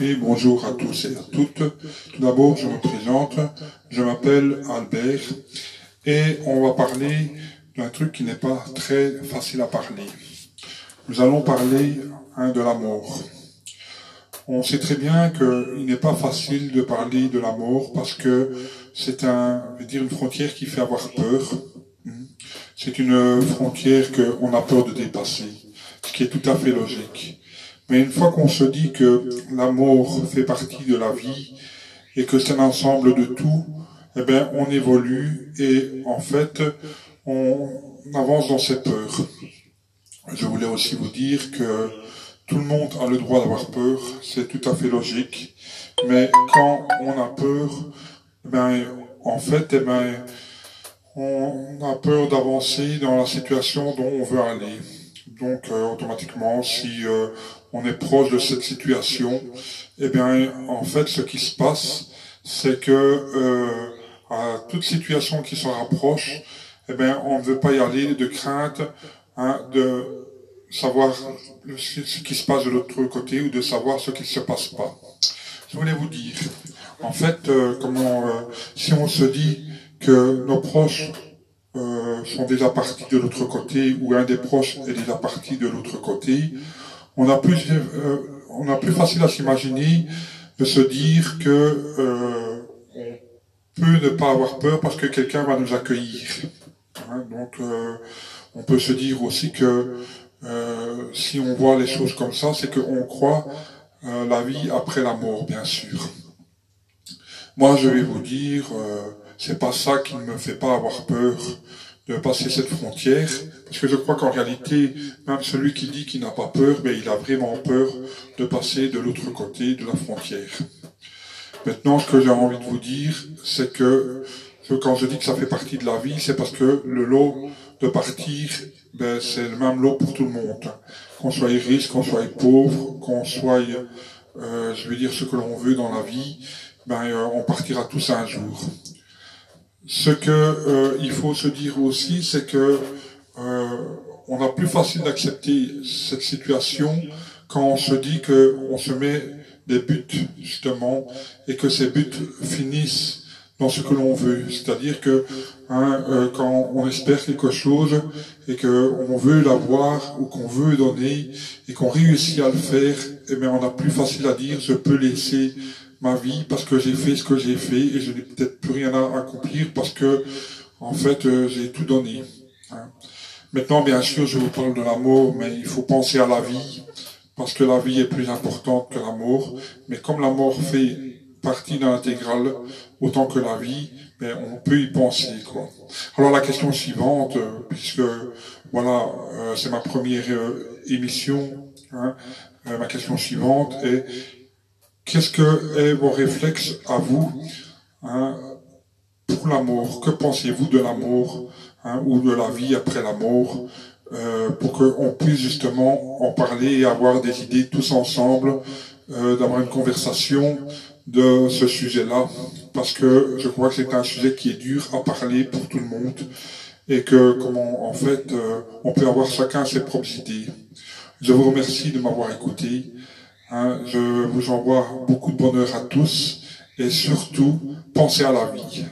Bonjour à tous et à toutes. Tout d'abord, je me présente. Je m'appelle Albert et on va parler d'un truc qui n'est pas très facile à parler. Nous allons parler hein, de la mort. On sait très bien qu'il n'est pas facile de parler de la mort parce que c'est un, une frontière qui fait avoir peur. C'est une frontière qu'on a peur de dépasser, ce qui est tout à fait logique. Mais une fois qu'on se dit que la mort fait partie de la vie et que c'est l'ensemble de tout, eh bien, on évolue et en fait, on avance dans cette peur. Je voulais aussi vous dire que tout le monde a le droit d'avoir peur, c'est tout à fait logique. Mais quand on a peur, eh ben, en fait, eh ben, on a peur d'avancer dans la situation dont on veut aller. Donc, euh, automatiquement, si euh, on est proche de cette situation, eh bien, en fait, ce qui se passe, c'est que euh, à toute situation qui se rapproche, eh bien, on ne veut pas y aller de crainte hein, de savoir ce qui se passe de l'autre côté ou de savoir ce qui ne se passe pas. Je voulais vous dire, en fait, euh, comment, euh, si on se dit que nos proches sont déjà partis de l'autre côté ou un des proches est déjà parti de l'autre côté, on a plus, euh, facile à s'imaginer de se dire que euh, peut ne pas avoir peur parce que quelqu'un va nous accueillir. Hein, donc, euh, on peut se dire aussi que si on voit les choses comme ça, c'est qu'on croit la vie après la mort, bien sûr. Moi, je vais vous dire, c'est pas ça qui ne me fait pas avoir peur de passer cette frontière, parce que je crois qu'en réalité, même celui qui dit qu'il n'a pas peur, mais il a vraiment peur de passer de l'autre côté de la frontière. Maintenant, ce que j'ai envie de vous dire, c'est que, quand je dis que ça fait partie de la vie, c'est parce que le lot de partir, ben, c'est le même lot pour tout le monde. Qu'on soit riche, qu'on soit pauvre, qu'on soit, euh, je veux dire, ce que l'on veut dans la vie, ben, euh, on partira tous un jour. Ce que euh, il faut se dire aussi, c'est que euh, on a plus facile d'accepter cette situation quand on se dit que on se met des buts justement et que ces buts finissent dans ce que l'on veut. C'est-à-dire que hein, euh, quand on espère quelque chose et que on veut l'avoir ou qu'on veut donner et qu'on réussit à le faire, eh on a plus facile à dire je peux laisser ma vie parce que j'ai fait ce que j'ai fait et je n'ai peut-être plus rien à accomplir parce que, en fait, euh, j'ai tout donné. Hein. Maintenant, bien sûr, je vous parle de la mort, mais il faut penser à la vie parce que la vie est plus importante que la mort. Mais comme la mort fait partie de l'intégrale autant que la vie, mais on peut y penser, quoi. Alors la question suivante, euh, puisque voilà, euh, c'est ma première émission, hein, ma question suivante est Qu'est-ce que est vos réflexes à vous hein, pour l'amour? Que pensez-vous de l'amour hein, ou de la vie après la mort euh, pour qu'on puisse justement en parler et avoir des idées tous ensemble, euh, d'avoir une conversation de ce sujet-là, parce que je crois que c'est un sujet qui est dur à parler pour tout le monde et que comment en fait euh, on peut avoir chacun ses propres idées. Je vous remercie de m'avoir écouté. Hein, je vous envoie beaucoup de bonheur à tous et surtout, pensez à la vie.